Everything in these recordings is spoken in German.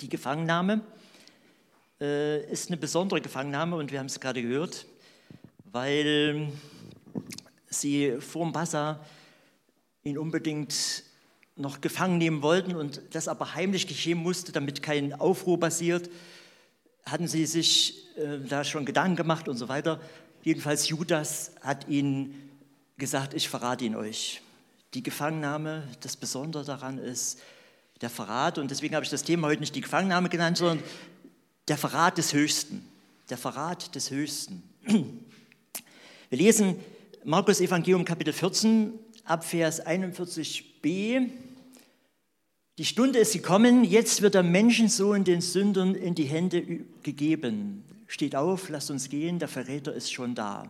Die Gefangennahme äh, ist eine besondere Gefangennahme und wir haben es gerade gehört, weil sie vor dem Wasser ihn unbedingt noch gefangen nehmen wollten und das aber heimlich geschehen musste, damit kein Aufruhr passiert, hatten sie sich äh, da schon Gedanken gemacht und so weiter. Jedenfalls Judas hat ihnen gesagt, ich verrate ihn euch. Die Gefangennahme, das Besondere daran ist der Verrat und deswegen habe ich das Thema heute nicht die Gefangennahme genannt, sondern der Verrat des Höchsten. Der Verrat des Höchsten. Wir lesen Markus Evangelium Kapitel 14 ab Vers 41b. Die Stunde ist gekommen, jetzt wird der Menschensohn den Sündern in die Hände gegeben. Steht auf, lasst uns gehen, der Verräter ist schon da.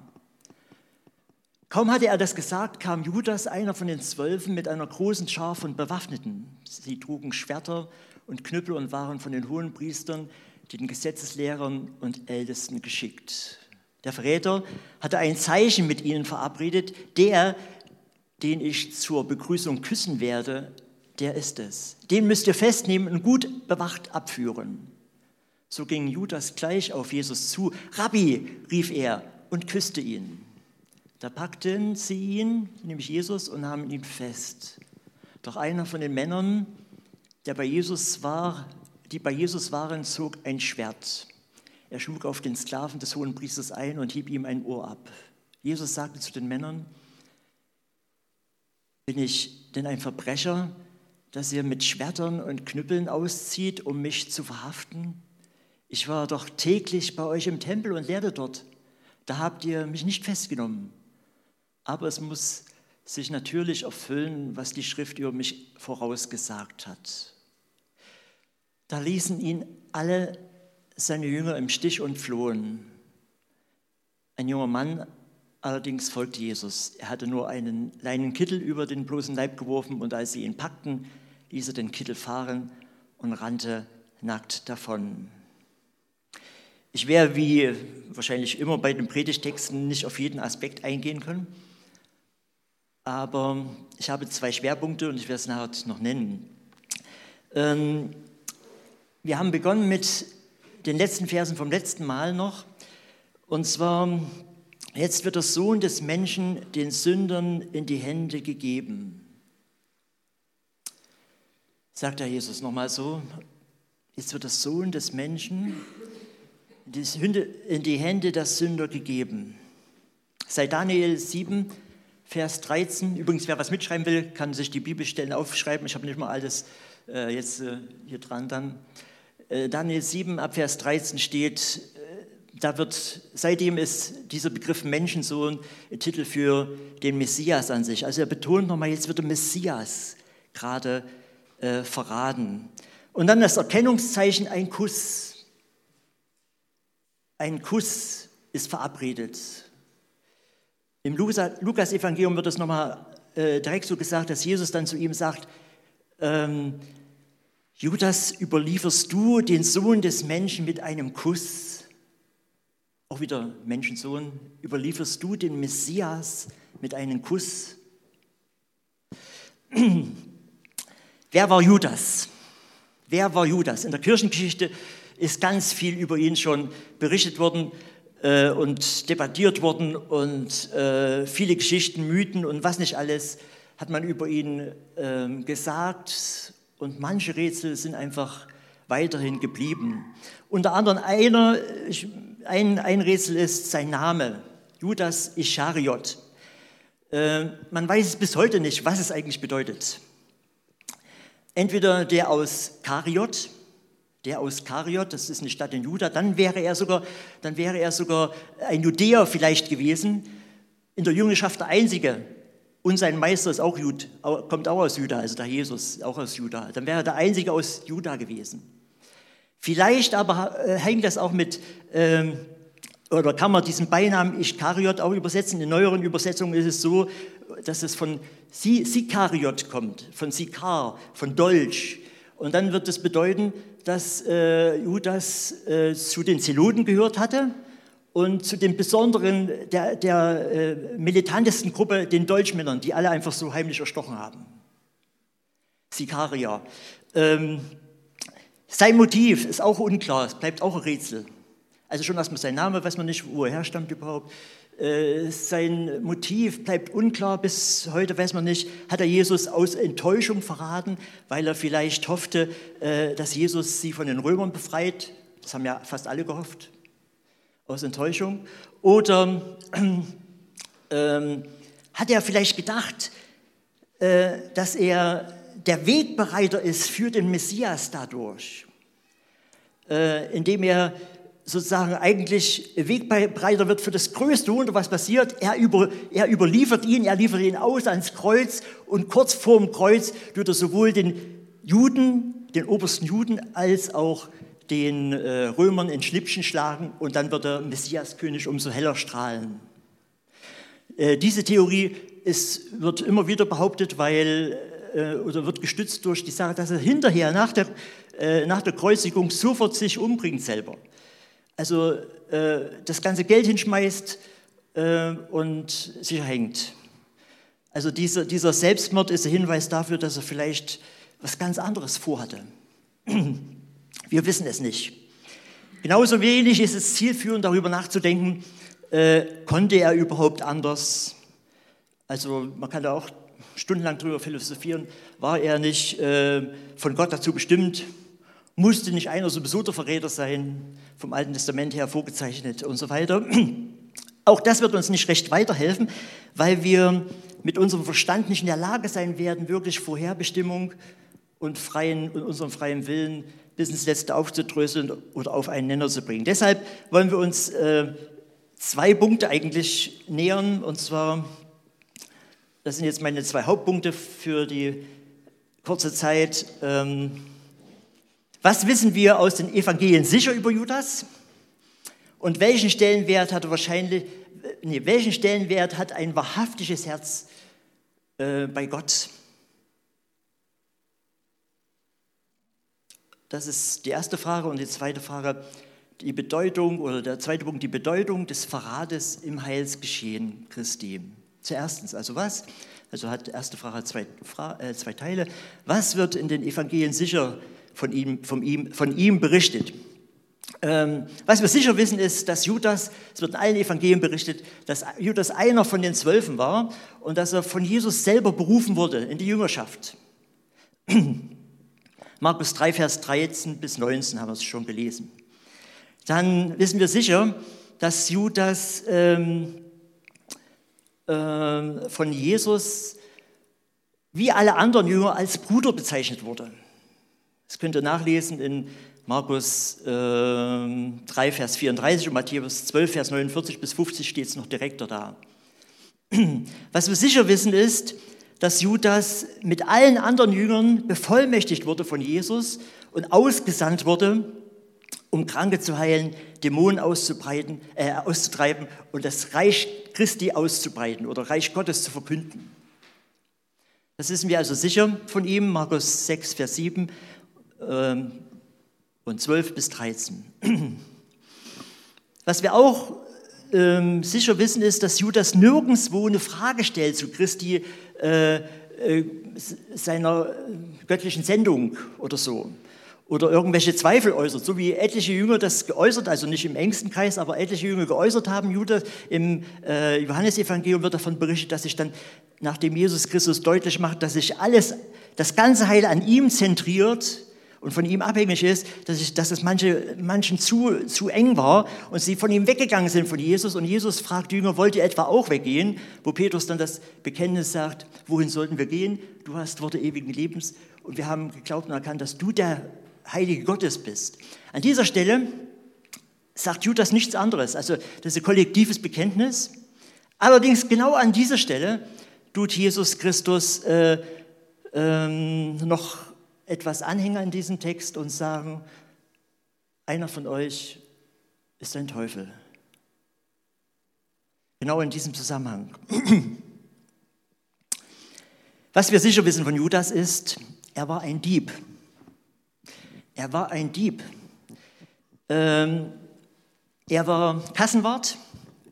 Kaum hatte er das gesagt, kam Judas, einer von den Zwölfen, mit einer großen Schar von Bewaffneten. Sie trugen Schwerter und Knüppel und waren von den hohen Priestern, den Gesetzeslehrern und Ältesten geschickt. Der Verräter hatte ein Zeichen mit ihnen verabredet, der, den ich zur Begrüßung küssen werde, der ist es. Den müsst ihr festnehmen und gut bewacht abführen. So ging Judas gleich auf Jesus zu. Rabbi, rief er und küsste ihn. Da packten sie ihn, nämlich Jesus, und nahmen ihn fest. Doch einer von den Männern, der bei Jesus war, die bei Jesus waren, zog ein Schwert. Er schlug auf den Sklaven des hohen Priesters ein und hieb ihm ein Ohr ab. Jesus sagte zu den Männern, bin ich denn ein Verbrecher, dass ihr mit Schwertern und Knüppeln auszieht, um mich zu verhaften? Ich war doch täglich bei euch im Tempel und lehrte dort. Da habt ihr mich nicht festgenommen. Aber es muss sich natürlich erfüllen, was die Schrift über mich vorausgesagt hat. Da ließen ihn alle seine Jünger im Stich und flohen. Ein junger Mann allerdings folgte Jesus. Er hatte nur einen leinen Kittel über den bloßen Leib geworfen und als sie ihn packten, ließ er den Kittel fahren und rannte nackt davon. Ich werde wie wahrscheinlich immer bei den Predigtexten nicht auf jeden Aspekt eingehen können, aber ich habe zwei Schwerpunkte und ich werde es nachher noch nennen. Ähm, wir haben begonnen mit den letzten Versen vom letzten Mal noch, und zwar Jetzt wird der Sohn des Menschen den Sündern in die Hände gegeben. Sagt der Jesus nochmal so. Jetzt wird der Sohn des Menschen in die Hände der Sünder gegeben. Seit Daniel 7, Vers 13, übrigens, wer was mitschreiben will, kann sich die Bibelstellen aufschreiben. Ich habe nicht mal alles äh, jetzt äh, hier dran dann. Äh, Daniel 7, ab Vers 13 steht, da wird, seitdem ist dieser Begriff Menschensohn ein Titel für den Messias an sich. Also er betont nochmal, jetzt wird der Messias gerade äh, verraten. Und dann das Erkennungszeichen, ein Kuss. Ein Kuss ist verabredet. Im Lukas-Evangelium wird es nochmal äh, direkt so gesagt, dass Jesus dann zu ihm sagt, ähm, Judas, überlieferst du den Sohn des Menschen mit einem Kuss? Auch wieder Menschensohn, überlieferst du den Messias mit einem Kuss? Wer war Judas? Wer war Judas? In der Kirchengeschichte ist ganz viel über ihn schon berichtet worden äh, und debattiert worden und äh, viele Geschichten, Mythen und was nicht alles hat man über ihn äh, gesagt und manche Rätsel sind einfach weiterhin geblieben. Unter anderem einer, ein, ein Rätsel ist sein Name, Judas Ischariot. Äh, man weiß bis heute nicht, was es eigentlich bedeutet. Entweder der aus Kariot, der aus Kariot, das ist eine Stadt in Juda, dann wäre er sogar, dann wäre er sogar ein Judäer vielleicht gewesen, in der Jüngerschaft der Einzige. Und sein Meister ist auch Jud, kommt auch aus Juda, also der Jesus, auch aus Juda. Dann wäre er der Einzige aus Juda gewesen. Vielleicht aber äh, hängt das auch mit, ähm, oder kann man diesen Beinamen Ischkariot auch übersetzen. In neueren Übersetzungen ist es so, dass es von Sikariot kommt, von Sikar, von Dolch. Und dann wird es bedeuten, dass äh, Judas äh, zu den Zeloten gehört hatte und zu den besonderen, der, der äh, militantesten Gruppe, den Dolchmännern, die alle einfach so heimlich erstochen haben. Sikaria. Ähm, Sein Motiv ist auch unklar, es bleibt auch ein Rätsel. Also schon erstmal sein Name, weiß man nicht, wo er herstammt überhaupt. Äh, sein Motiv bleibt unklar, bis heute weiß man nicht, hat er Jesus aus Enttäuschung verraten, weil er vielleicht hoffte, äh, dass Jesus sie von den Römern befreit. Das haben ja fast alle gehofft, aus Enttäuschung. Oder ähm, hat er vielleicht gedacht, äh, dass er der Wegbereiter ist für den Messias dadurch, äh, indem er sozusagen eigentlich Wegbereiter wird für das größte Wunder, was passiert. Er, über, er überliefert ihn, er liefert ihn aus ans Kreuz und kurz vorm Kreuz tut er sowohl den Juden, den obersten Juden, als auch den äh, Römern in Schnippchen schlagen und dann wird der Messiaskönig umso heller strahlen. Äh, diese Theorie ist, wird immer wieder behauptet, weil äh, oder wird gestützt durch die Sache, dass er hinterher nach der, äh, nach der Kreuzigung sofort sich umbringt selber also äh, das ganze Geld hinschmeißt äh, und sich hängt. Also dieser, dieser Selbstmord ist ein Hinweis dafür, dass er vielleicht was ganz anderes vorhatte. Wir wissen es nicht. Genauso wenig ist es zielführend, darüber nachzudenken, äh, konnte er überhaupt anders? Also man kann da auch stundenlang darüber philosophieren, war er nicht äh, von Gott dazu bestimmt, musste nicht einer sowieso der Verräter sein, vom Alten Testament her vorgezeichnet und so weiter. Auch das wird uns nicht recht weiterhelfen, weil wir mit unserem Verstand nicht in der Lage sein werden, wirklich Vorherbestimmung und, freien, und unserem freien Willen bis ins Letzte aufzudröseln oder auf einen Nenner zu bringen. Deshalb wollen wir uns äh, zwei Punkte eigentlich nähern, und zwar, das sind jetzt meine zwei Hauptpunkte für die kurze Zeit. Ähm, was wissen wir aus den Evangelien sicher über Judas? Und welchen Stellenwert hat wahrscheinlich, nee, welchen Stellenwert hat ein wahrhaftiges Herz äh, bei Gott? Das ist die erste Frage. Und die zweite Frage, die Bedeutung, oder der zweite Punkt, die Bedeutung des Verrates im Heilsgeschehen Christi. Zuerstens, also was? Also hat die erste Frage zwei, äh, zwei Teile. Was wird in den Evangelien sicher von ihm, von ihm, von ihm berichtet. Ähm, was wir sicher wissen ist, dass Judas, es wird in allen Evangelien berichtet, dass Judas einer von den Zwölfen war und dass er von Jesus selber berufen wurde in die Jüngerschaft. Markus 3, Vers 13 bis 19 haben wir es schon gelesen. Dann wissen wir sicher, dass Judas ähm, äh, von Jesus wie alle anderen Jünger als Bruder bezeichnet wurde. Das könnt ihr nachlesen in Markus äh, 3, Vers 34 und Matthäus 12, Vers 49 bis 50 steht es noch direkter da. Was wir sicher wissen ist, dass Judas mit allen anderen Jüngern bevollmächtigt wurde von Jesus und ausgesandt wurde, um Kranke zu heilen, Dämonen auszubreiten, äh, auszutreiben und das Reich Christi auszubreiten oder Reich Gottes zu verkünden. Das wissen wir also sicher von ihm, Markus 6, Vers 7 ähm, und 12 bis 13. Was wir auch ähm, sicher wissen, ist, dass Judas nirgendwo eine Frage stellt zu Christi äh, äh, seiner göttlichen Sendung oder so. Oder irgendwelche Zweifel äußert, so wie etliche Jünger das geäußert, also nicht im engsten Kreis, aber etliche Jünger geäußert haben. Judas im äh, Johannesevangelium wird davon berichtet, dass sich dann, nachdem Jesus Christus deutlich macht, dass sich alles, das ganze Heil an ihm zentriert, und von ihm abhängig ist, dass, ich, dass es manche, manchen zu, zu eng war und sie von ihm weggegangen sind von Jesus. Und Jesus fragt Jünger, wollt ihr etwa auch weggehen? Wo Petrus dann das Bekenntnis sagt, wohin sollten wir gehen? Du hast Worte ewigen Lebens. Und wir haben geglaubt und erkannt, dass du der Heilige Gottes bist. An dieser Stelle sagt Judas nichts anderes. Also das ist ein kollektives Bekenntnis. Allerdings genau an dieser Stelle tut Jesus Christus äh, ähm, noch etwas Anhänger in diesem Text und sagen, einer von euch ist ein Teufel. Genau in diesem Zusammenhang. Was wir sicher wissen von Judas ist, er war ein Dieb. Er war ein Dieb. Ähm, er war Kassenwart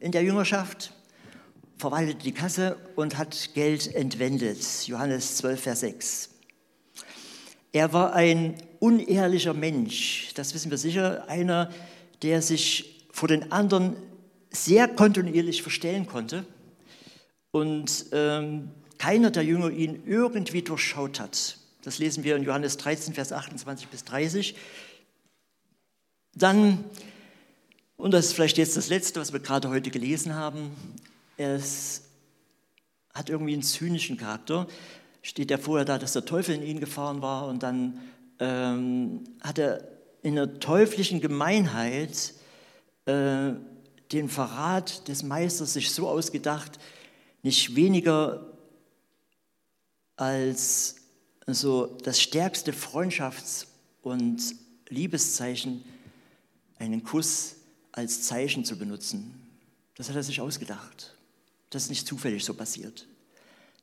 in der Jüngerschaft, verwaltete die Kasse und hat Geld entwendet. Johannes 12, Vers 6. Er war ein unehrlicher Mensch, das wissen wir sicher, einer, der sich vor den anderen sehr kontinuierlich verstellen konnte und ähm, keiner der Jünger ihn irgendwie durchschaut hat. Das lesen wir in Johannes 13, Vers 28 bis 30. Dann, und das ist vielleicht jetzt das Letzte, was wir gerade heute gelesen haben, es hat irgendwie einen zynischen Charakter. Steht ja vorher da, dass der Teufel in ihn gefahren war und dann ähm, hat er in der teuflischen Gemeinheit äh, den Verrat des Meisters sich so ausgedacht, nicht weniger als so das stärkste Freundschafts- und Liebeszeichen, einen Kuss als Zeichen zu benutzen. Das hat er sich ausgedacht. Das ist nicht zufällig so passiert.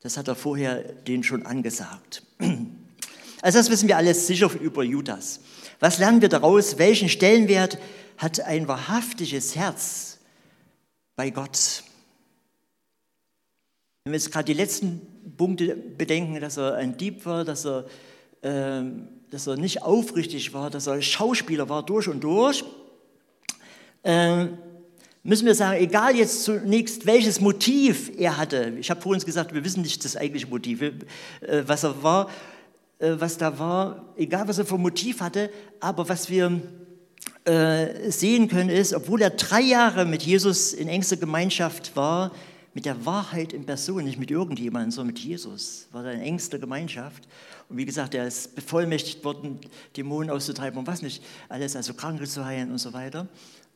Das hat er vorher denen schon angesagt. Also das wissen wir alles sicher über Judas. Was lernen wir daraus? Welchen Stellenwert hat ein wahrhaftiges Herz bei Gott? Wenn wir jetzt gerade die letzten Punkte bedenken, dass er ein Dieb war, dass er, äh, dass er nicht aufrichtig war, dass er Schauspieler war durch und durch, äh, müssen wir sagen, egal jetzt zunächst, welches Motiv er hatte. Ich habe vorhin gesagt, wir wissen nicht das eigentliche Motiv, äh, was er war, äh, was da war, egal was er für ein Motiv hatte, aber was wir äh, sehen können ist, obwohl er drei Jahre mit Jesus in engster Gemeinschaft war, mit der Wahrheit in Person, nicht mit irgendjemandem, sondern mit Jesus, war er in engster Gemeinschaft. Und wie gesagt, er ist bevollmächtigt worden, Dämonen auszutreiben und was nicht, alles, also Kranke zu heilen und so weiter.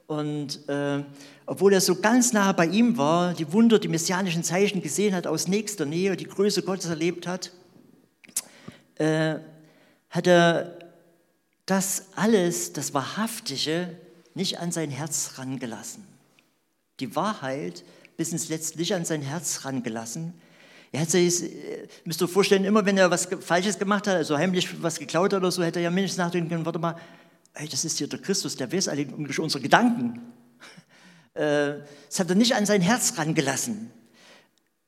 Und äh, obwohl er so ganz nah bei ihm war, die Wunder, die messianischen Zeichen gesehen hat aus nächster Nähe, die Größe Gottes erlebt hat, äh, hat er das alles, das Wahrhaftige, nicht an sein Herz rangelassen. Die Wahrheit bis ins Letztliche an sein Herz rangelassen. Er hat sich, äh, müsst ihr vorstellen, immer wenn er was Falsches gemacht hat, also heimlich was geklaut hat oder so, hätte er ja mindestens nachdenken können, warte mal, hey, das ist hier der Christus, der weiß eigentlich unsere Gedanken. Äh, das hat er nicht an sein Herz rangelassen.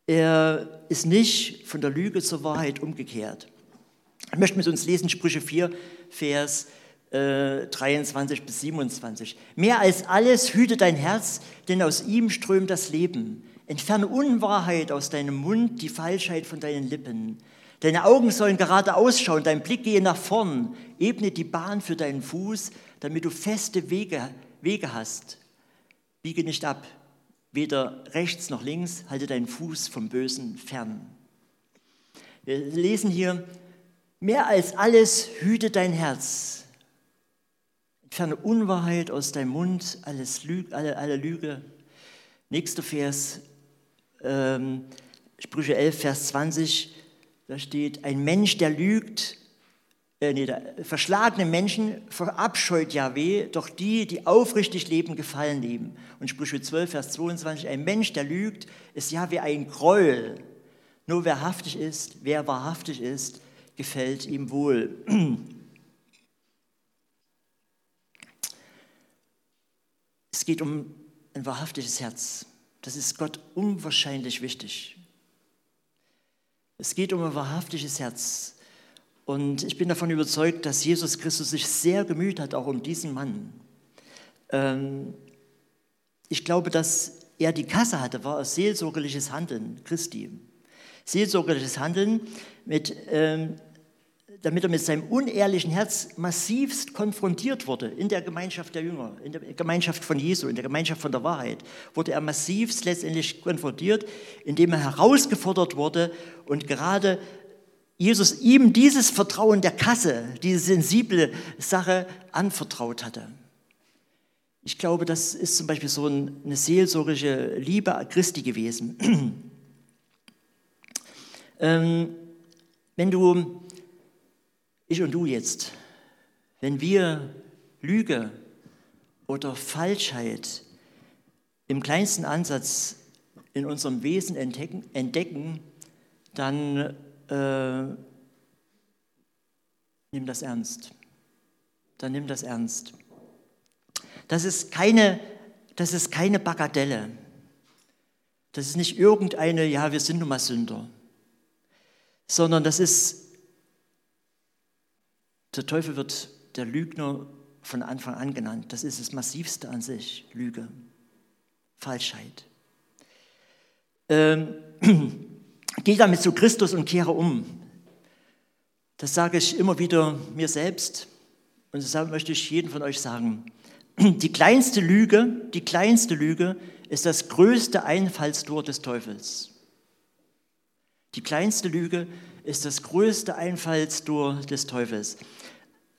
Er ist nicht von der Lüge zur Wahrheit umgekehrt. Ich möchte mit uns lesen Sprüche 4, Vers 23 äh, bis 27. Mehr als alles hüte dein Herz, denn aus ihm strömt das Leben. Entferne Unwahrheit aus deinem Mund, die Falschheit von deinen Lippen. Deine Augen sollen gerade ausschauen, dein Blick gehe nach vorn. Ebne die Bahn für deinen Fuß, damit du feste Wege, Wege hast. Biege nicht ab, weder rechts noch links, halte deinen Fuß vom Bösen fern. Wir lesen hier, mehr als alles hüte dein Herz. Entferne Unwahrheit aus deinem Mund, alles Lüge, alle, alle Lüge. Nächster Vers, ähm, Sprüche 11, Vers 20. Da steht, ein Mensch, der lügt, äh, nee, der, verschlagene Menschen verabscheut Jahweh, doch die, die aufrichtig leben, gefallen ihm. Und Sprüche 12, Vers 22, ein Mensch, der lügt, ist Jahweh ein Gräuel. Nur wer haftig ist, wer wahrhaftig ist, gefällt ihm wohl. Es geht um ein wahrhaftiges Herz. Das ist Gott unwahrscheinlich wichtig. Es geht um ein wahrhaftiges Herz. Und ich bin davon überzeugt, dass Jesus Christus sich sehr gemüht hat, auch um diesen Mann. Ähm, ich glaube, dass er die Kasse hatte, war seelsorgerliches Handeln Christi. Seelsorgerliches Handeln mit ähm, damit er mit seinem unehrlichen Herz massivst konfrontiert wurde in der Gemeinschaft der Jünger, in der Gemeinschaft von Jesu, in der Gemeinschaft von der Wahrheit, wurde er massivst letztendlich konfrontiert, indem er herausgefordert wurde und gerade Jesus ihm dieses Vertrauen der Kasse, diese sensible Sache anvertraut hatte. Ich glaube, das ist zum Beispiel so eine seelsorgische Liebe Christi gewesen. ähm, wenn du ich und du jetzt, wenn wir Lüge oder Falschheit im kleinsten Ansatz in unserem Wesen entdecken, entdecken dann äh, nimm das ernst. Dann nimm das ernst. Das ist keine, das ist keine Bagatelle. Das ist nicht irgendeine, ja, wir sind nun mal Sünder, sondern das ist Der Teufel wird der Lügner von Anfang an genannt. Das ist das Massivste an sich, Lüge, Falschheit. Ähm, geh damit zu Christus und kehre um. Das sage ich immer wieder mir selbst und deshalb möchte ich jedem von euch sagen. Die kleinste Lüge, die kleinste Lüge ist das größte Einfallstor des Teufels. Die kleinste Lüge ist das größte Einfallstor des Teufels.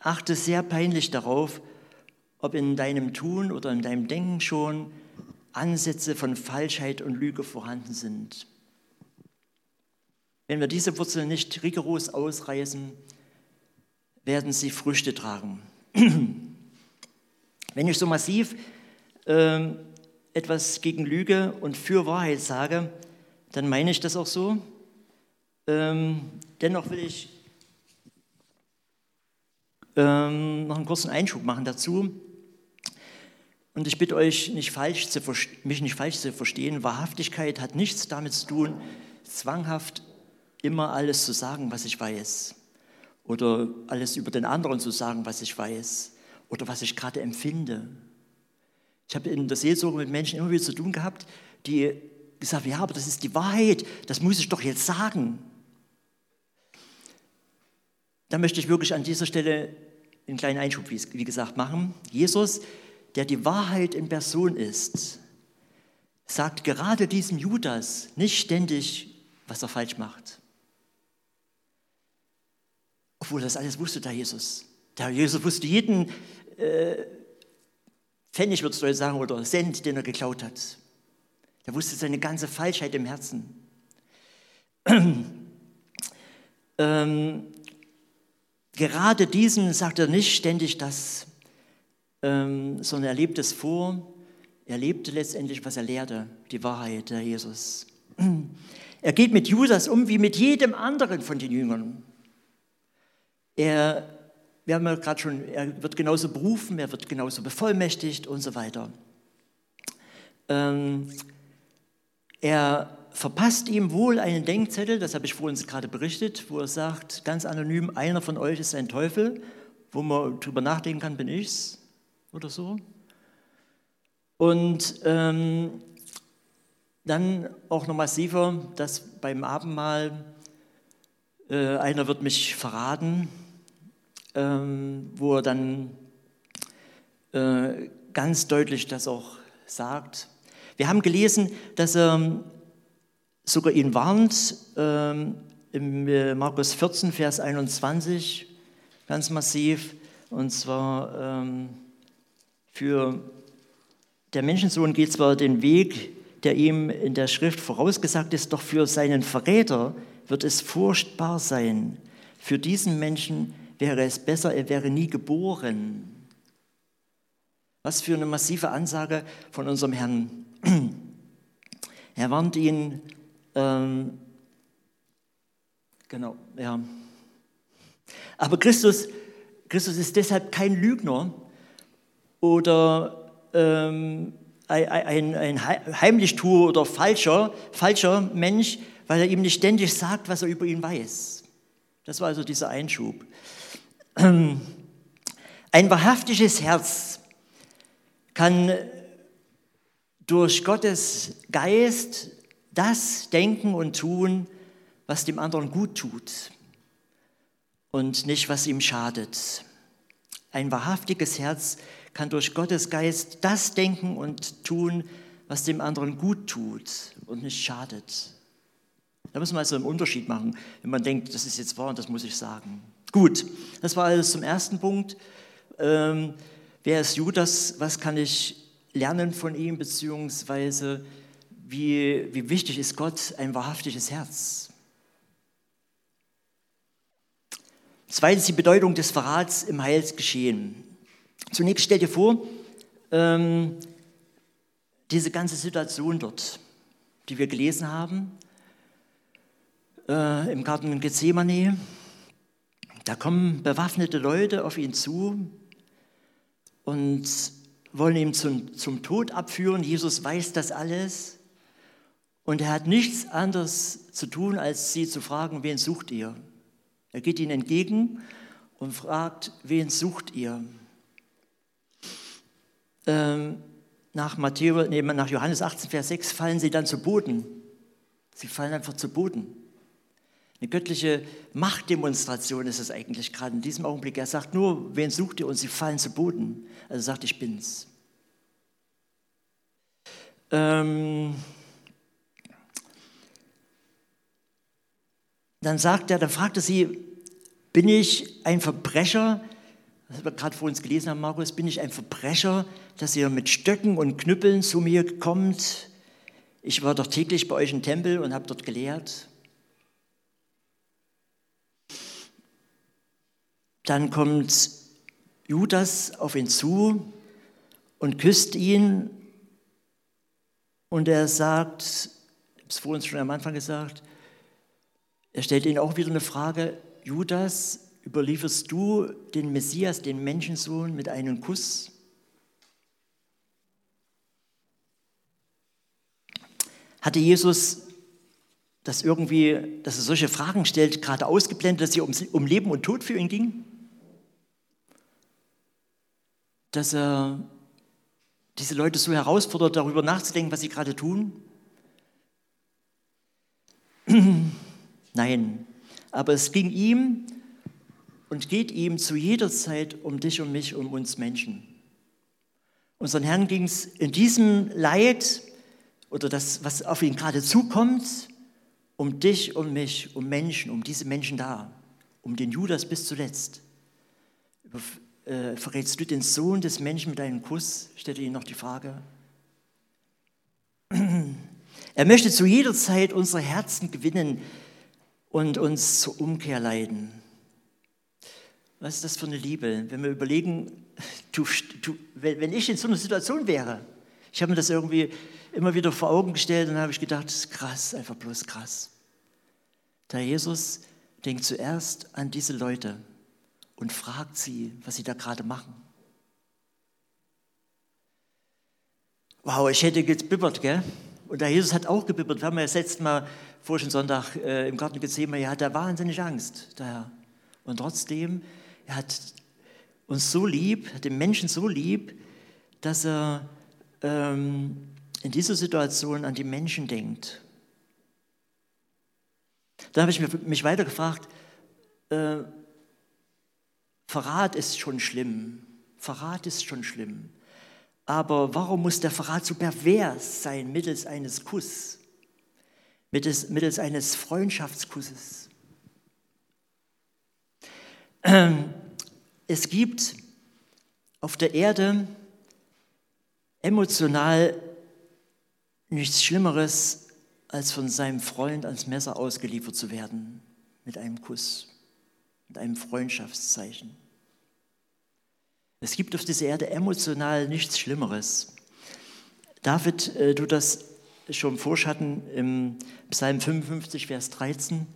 Achte sehr peinlich darauf, ob in deinem Tun oder in deinem Denken schon Ansätze von Falschheit und Lüge vorhanden sind. Wenn wir diese Wurzeln nicht rigoros ausreißen, werden sie Früchte tragen. Wenn ich so massiv äh, etwas gegen Lüge und für Wahrheit sage, dann meine ich das auch so. Ähm, dennoch will ich ähm, noch einen kurzen Einschub machen dazu. Und ich bitte euch, nicht falsch zu, mich nicht falsch zu verstehen. Wahrhaftigkeit hat nichts damit zu tun, zwanghaft immer alles zu sagen, was ich weiß. Oder alles über den anderen zu sagen, was ich weiß. Oder was ich gerade empfinde. Ich habe in der Seelsorge mit Menschen immer wieder zu tun gehabt, die gesagt haben, ja, aber das ist die Wahrheit, das muss ich doch jetzt sagen. Da möchte ich wirklich an dieser Stelle einen kleinen Einschub, wie gesagt, machen. Jesus, der die Wahrheit in Person ist, sagt gerade diesem Judas nicht ständig, was er falsch macht. Obwohl das alles wusste der Jesus. Der Jesus wusste jeden äh, Pfennig, würdest du sagen, oder Cent, den er geklaut hat. Der wusste seine ganze Falschheit im Herzen. ähm, gerade diesem sagt er nicht ständig das, ähm, sondern er lebt es vor. Er lebte letztendlich, was er lehrte, die Wahrheit der Jesus. Er geht mit Judas um wie mit jedem anderen von den Jüngern. Er, wir haben ja gerade schon, er wird genauso berufen, er wird genauso bevollmächtigt und so weiter. Ähm, er verpasst ihm wohl einen Denkzettel, das habe ich vorhin gerade berichtet, wo er sagt, ganz anonym, einer von euch ist ein Teufel, wo man drüber nachdenken kann, bin ich's oder so. Und ähm, dann auch noch massiver, dass beim Abendmahl äh, einer wird mich verraten, ähm, wo er dann äh, ganz deutlich das auch sagt. Wir haben gelesen, dass er sogar ihn warnt, ähm, im äh, Markus 14, Vers 21, ganz massiv, und zwar ähm, für der Menschensohn geht zwar den Weg, der ihm in der Schrift vorausgesagt ist, doch für seinen Verräter wird es furchtbar sein. Für diesen Menschen wäre es besser, er wäre nie geboren. Was für eine massive Ansage von unserem Herrn. Er warnt ihn, ähm, genau, ja. Aber Christus, Christus ist deshalb kein Lügner oder ähm, ein, ein Heimlichtuer oder falscher, falscher Mensch, weil er ihm nicht ständig sagt, was er über ihn weiß. Das war also dieser Einschub. Ein wahrhaftiges Herz kann durch Gottes Geist das denken und tun, was dem anderen gut tut und nicht, was ihm schadet. Ein wahrhaftiges Herz kann durch Gottes Geist das denken und tun, was dem anderen gut tut und nicht schadet. Da muss man also einen Unterschied machen, wenn man denkt, das ist jetzt wahr und das muss ich sagen. Gut, das war alles zum ersten Punkt. Ähm, wer ist Judas? Was kann ich lernen von ihm, beziehungsweise wie, wie wichtig ist Gott ein wahrhaftiges Herz? Zweitens die Bedeutung des Verrats im Heilsgeschehen. Zunächst stell dir vor, ähm, diese ganze Situation dort, die wir gelesen haben, äh, im Garten Gethsemane, da kommen bewaffnete Leute auf ihn zu und wollen ihn zum, zum Tod abführen. Jesus weiß das alles. Und er hat nichts anderes zu tun, als sie zu fragen, wen sucht ihr? Er geht ihnen entgegen und fragt, wen sucht ihr? Ähm, nach, Matthäus, nee, nach Johannes 18, Vers 6 fallen sie dann zu Boden. Sie fallen einfach zu Boden. Eine göttliche Machtdemonstration ist es eigentlich gerade in diesem Augenblick. Er sagt nur, wen sucht ihr? Und sie fallen zu Boden. Also sagt, ich bin's. Ähm, dann sagt er, dann fragt er sie, bin ich ein Verbrecher? Das wir gerade vor uns gelesen haben, Markus, bin ich ein Verbrecher, dass ihr mit Stöcken und Knüppeln zu mir kommt? Ich war doch täglich bei euch im Tempel und habe dort gelehrt. Dann kommt Judas auf ihn zu und küsst ihn und er sagt, ich habe es vorhin schon am Anfang gesagt, er stellt ihnen auch wieder eine Frage, Judas, überlieferst du den Messias, den Menschensohn, mit einem Kuss? Hatte Jesus das irgendwie, dass er solche Fragen stellt, gerade ausgeblendet, dass es um, um Leben und Tod für ihn ging? Dass er diese Leute so herausfordert, darüber nachzudenken, was sie gerade tun? Nein, aber es ging ihm und geht ihm zu jeder Zeit um dich und mich, um uns Menschen. Unseren Herrn ging es in diesem Leid oder das, was auf ihn gerade zukommt, um dich, um mich, um Menschen, um diese Menschen da, um den Judas bis zuletzt. Äh, verrätst du den Sohn des Menschen mit einem Kuss? stellte ihn noch die Frage. Er möchte zu jeder Zeit unsere Herzen gewinnen und uns zur Umkehr leiten. Was ist das für eine Liebe? Wenn wir überlegen, du, du, wenn ich in so einer Situation wäre, ich habe mir das irgendwie immer wieder vor Augen gestellt und habe ich gedacht, krass, einfach bloß krass. Der Jesus denkt zuerst an diese Leute und fragt sie, was sie da gerade machen. Wow, ich hätte gebibbert, gell? Und der Jesus hat auch gebibbert. Wir haben ja das letzte Mal vorigen Sonntag äh, im Garten gesehen, er hatte wahnsinnig Angst, der Herr. Und trotzdem, er hat uns so lieb, hat den Menschen so lieb, dass er ähm, in dieser Situation an die Menschen denkt. Dann habe ich mich weiter gefragt, äh, Verrat ist schon schlimm, Verrat ist schon schlimm. Aber warum muss der Verrat so pervers sein mittels eines Kusses, mittels, mittels eines Freundschaftskusses? Es gibt auf der Erde emotional nichts Schlimmeres, als von seinem Freund ans Messer ausgeliefert zu werden mit einem Kuss, mit einem Freundschaftszeichen. Es gibt auf dieser Erde emotional nichts Schlimmeres. David äh, tut das schon vorschatten im Psalm 55, Vers 13.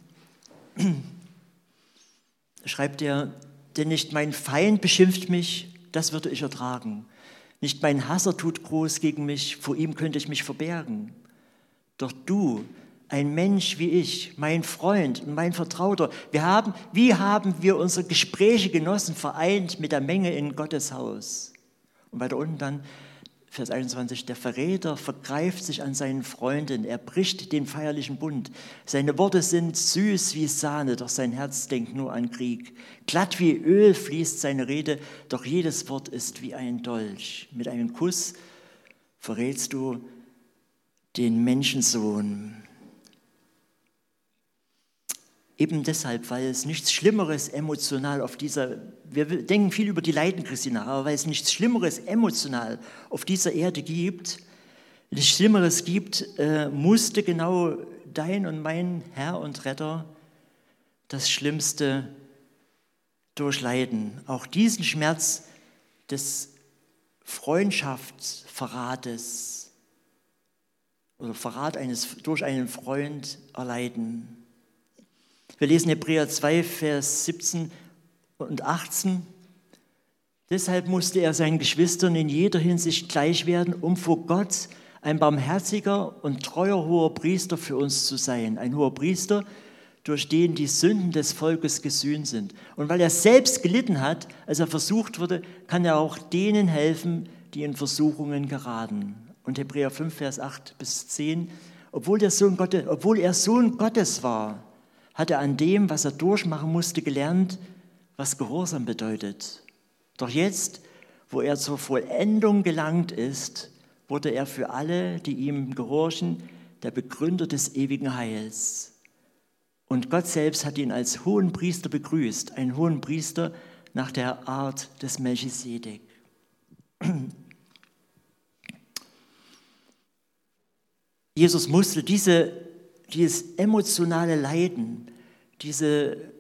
Schreibt er, denn nicht mein Feind beschimpft mich, das würde ich ertragen. Nicht mein Hasser tut groß gegen mich, vor ihm könnte ich mich verbergen. Doch du, ein Mensch wie ich, mein Freund und mein Vertrauter, wir haben, wie haben wir unsere Gespräche genossen, vereint mit der Menge in Gottes Haus? Und weiter unten dann, Vers 21, der Verräter vergreift sich an seinen Freunden, er bricht den feierlichen Bund. Seine Worte sind süß wie Sahne, doch sein Herz denkt nur an Krieg. Glatt wie Öl fließt seine Rede, doch jedes Wort ist wie ein Dolch. Mit einem Kuss verrätst du den Menschensohn. Eben deshalb, weil es nichts Schlimmeres emotional auf dieser, wir denken viel über die Leiden Christi nach, aber weil es nichts Schlimmeres emotional auf dieser Erde gibt, nichts Schlimmeres gibt, äh, musste genau dein und mein Herr und Retter das Schlimmste durchleiden. Auch diesen Schmerz des Freundschaftsverrates oder Verrat eines, durch einen Freund erleiden. Wir lesen Hebräer 2, Vers 17 und 18. Deshalb musste er seinen Geschwistern in jeder Hinsicht gleich werden, um vor Gott ein barmherziger und treuer hoher Priester für uns zu sein. Ein hoher Priester, durch den die Sünden des Volkes gesühnt sind. Und weil er selbst gelitten hat, als er versucht wurde, kann er auch denen helfen, die in Versuchungen geraten. Und Hebräer 5, Vers 8 bis 10, obwohl, der Sohn Gottes, obwohl er Sohn Gottes war, hat er an dem, was er durchmachen musste, gelernt, was Gehorsam bedeutet. Doch jetzt, wo er zur Vollendung gelangt ist, wurde er für alle, die ihm gehorchen, der Begründer des ewigen Heils. Und Gott selbst hat ihn als hohen Priester begrüßt, ein hohen Priester nach der Art des Melchisedek. Jesus musste diese, dieses emotionale Leiden, diese,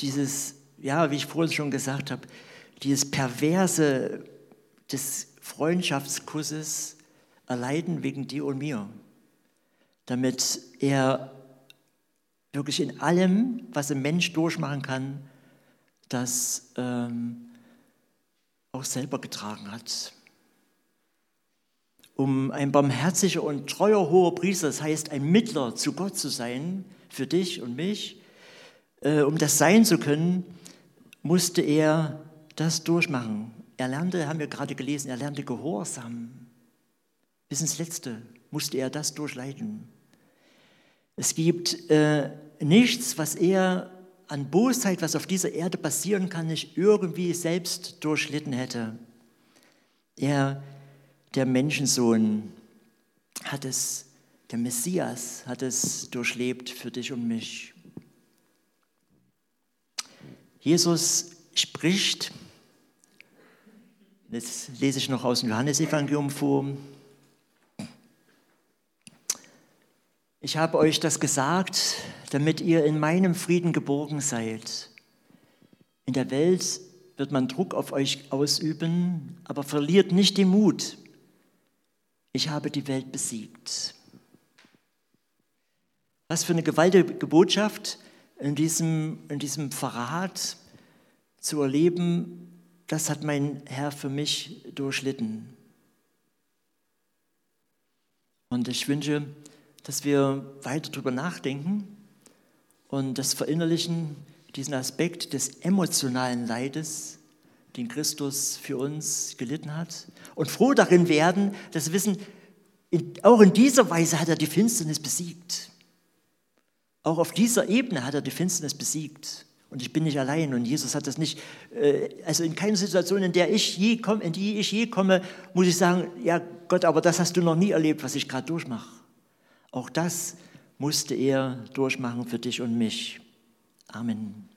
dieses, ja, wie ich vorhin schon gesagt habe, dieses Perverse des Freundschaftskusses erleiden wegen dir und mir, damit er wirklich in allem, was ein Mensch durchmachen kann, das ähm, auch selber getragen hat. Um ein barmherziger und treuer hoher Priester, das heißt ein Mittler zu Gott zu sein, für dich und mich, äh, um das sein zu können, musste er das durchmachen. Er lernte, haben wir gerade gelesen, er lernte Gehorsam. Bis ins Letzte musste er das durchleiden. Es gibt äh, nichts, was er an Bosheit, was auf dieser Erde passieren kann, nicht irgendwie selbst durchlitten hätte. Er, der Menschensohn, hat es, der Messias hat es durchlebt für dich und mich. Jesus spricht Jetzt lese ich noch aus dem Johannesevangelium vor. Ich habe euch das gesagt, damit ihr in meinem Frieden geborgen seid. In der Welt wird man Druck auf euch ausüben, aber verliert nicht den Mut. Ich habe die Welt besiegt. Was für eine gewaltige Botschaft in diesem, in diesem Verrat zu erleben, das hat mein Herr für mich durchlitten. Und ich wünsche, dass wir weiter darüber nachdenken und das verinnerlichen, diesen Aspekt des emotionalen Leides, den Christus für uns gelitten hat. Und froh darin werden, dass wir wissen, auch in dieser Weise hat er die Finsternis besiegt. Auch auf dieser Ebene hat er die Finsternis besiegt. Und ich bin nicht allein. Und Jesus hat das nicht, äh, also in keiner Situation, in der ich je komme, in die ich je komme, muss ich sagen, ja Gott, aber das hast du noch nie erlebt, was ich gerade durchmache. Auch das musste er durchmachen für dich und mich. Amen.